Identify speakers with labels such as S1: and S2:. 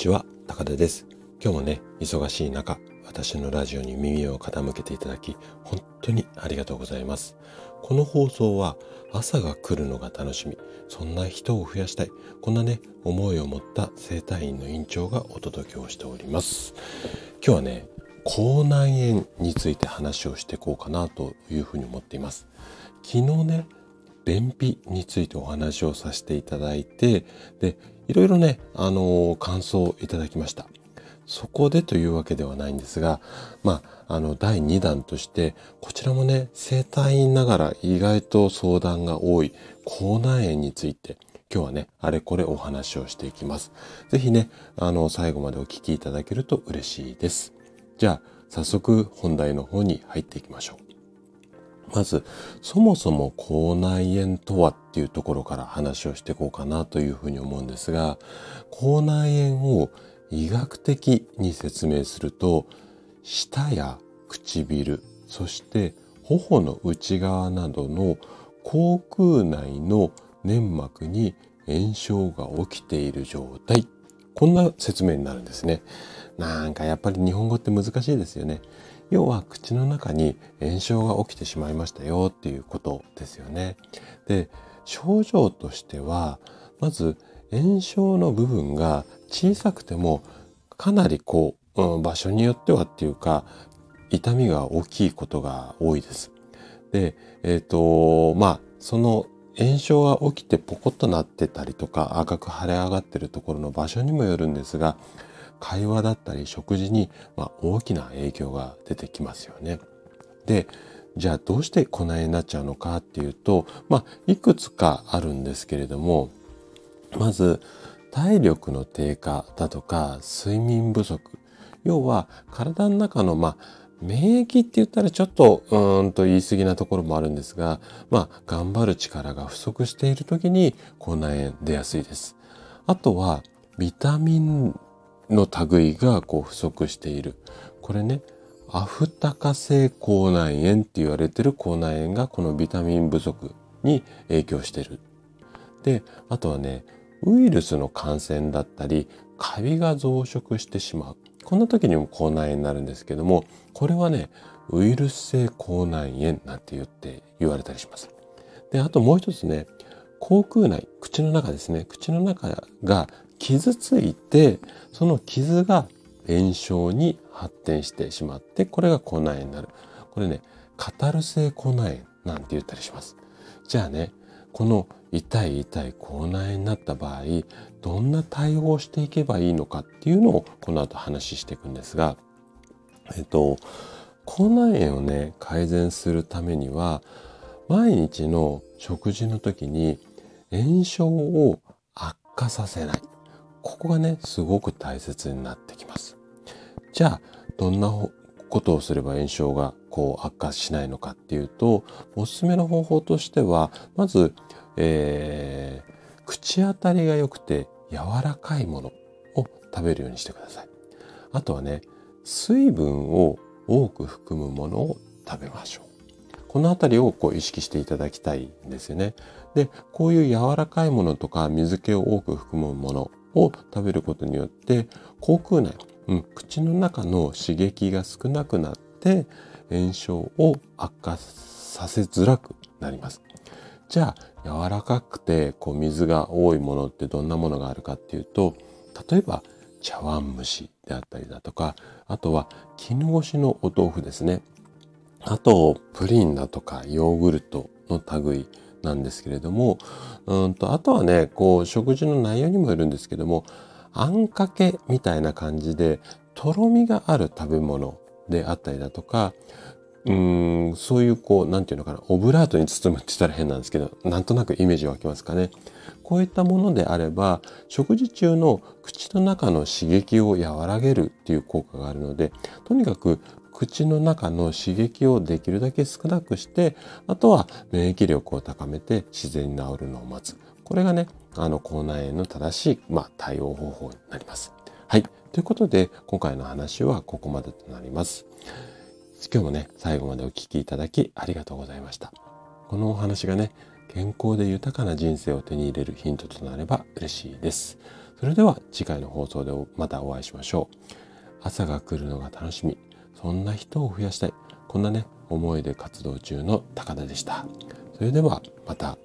S1: ちは、高田です。今日もね、忙しい中、私のラジオに耳を傾けていただき、本当にありがとうございます。この放送は、朝が来るのが楽しみ、そんな人を増やしたい、こんなね、思いを持った生体院の院長がお届けをしております。今日はね、口内炎について話をしていこうかなというふうに思っています。昨日ね、便秘についてお話をさせていただいて、で、いろいろね、あのー、感想をいただきました。そこでというわけではないんですが、まあ、あの、第2弾として、こちらもね、生体院ながら意外と相談が多い口内炎について、今日はね、あれこれお話をしていきます。ぜひね、あの、最後までお聞きいただけると嬉しいです。じゃあ、早速本題の方に入っていきましょう。まず、そもそも口内炎とはっていうところから話をしていこうかなというふうに思うんですが、口内炎を医学的に説明すると、舌や唇、そして頬の内側などの口腔内の粘膜に炎症が起きている状態。こんな説明になるんですね。なんかやっぱり日本語って難しいですよね。要は口の中に炎症が起きてしまいましたよっていうことですよね。で、症状としては、まず炎症の部分が小さくてもかなりこう、うん、場所によってはっていうか、痛みが大きいことが多いです。で、えっ、ー、と、まあ、その炎症が起きてポコッとなってたりとか赤く腫れ上がってるところの場所にもよるんですが会話だったり食事に、ま大きな影響が出てきますよね。で、じゃあどうしてこないになっちゃうのかっていうと、まあ、いくつかあるんですけれども、まず、体力の低下だとか、睡眠不足。要は、体の中の、まあ、免疫って言ったらちょっと、うーんと言い過ぎなところもあるんですが、まあ、頑張る力が不足している時に、口内炎出やすいです。あとは、ビタミンの類がこう不足している。これね、アフタカ性口内炎って言われてる口内炎がこのビタミン不足に影響してる。で、あとはね、ウイルスの感染だったり、カビが増殖してしまう。こんな時にも口内炎になるんですけども、これはね、ウイルス性口内炎なんて言って言われたりします。で、あともう一つね、口腔内、口の中ですね、口の中が傷ついて、その傷が炎症に発展してしまって、これが口内炎になる。これね、カタル性口内炎なんて言ったりします。じゃあね、この痛い痛い口内炎になった場合、どんな対応をしていけばいいのかっていうのをこの後話していくんですが、えっと、口内炎をね、改善するためには、毎日の食事の時に炎症を悪化させない。ここがね、すごく大切になってきます。じゃあ、どんなことをすれば炎症がこう悪化しないのかっていうと、おすすめの方法としては、まず、えー、口当たりが良くて柔らかいものを食べるようにしてください。あとはね、水分を多く含むものを食べましょう。このあたりをこう意識していただきたいんですよね。で、こういう柔らかいものとか水気を多く含むものを食べることによって口腔内、うん、口の中の刺激が少なくなって炎症を悪化させづらくなります。じゃあ柔らかくてこう水が多いものってどんなものがあるかっていうと例えば茶碗蒸しであったりだとかあとは絹ごしのお豆腐ですねあとプリンだとかヨーグルトの類なんですけれども、うんと、あとはね、こう、食事の内容にもよるんですけども、あんかけみたいな感じで、とろみがある食べ物であったりだとか、うーん、そういうこう、なんていうのかな、オブラートに包むって言ったら変なんですけど、なんとなくイメージ湧きますかね。こういったものであれば、食事中の口の中の刺激を和らげるっていう効果があるので、とにかく口の中の刺激をできるだけ少なくして、あとは免疫力を高めて自然に治るのを待つ。これがね、あの、口内炎の正しい、まあ、対応方法になります。はい。ということで、今回の話はここまでとなります。今日もね、最後までお聴きいただきありがとうございました。このお話がね、健康で豊かな人生を手に入れるヒントとなれば嬉しいです。それでは次回の放送でまたお会いしましょう。朝が来るのが楽しみ。そんな人を増やしたい。こんなね思いで活動中の高田でした。それではまた。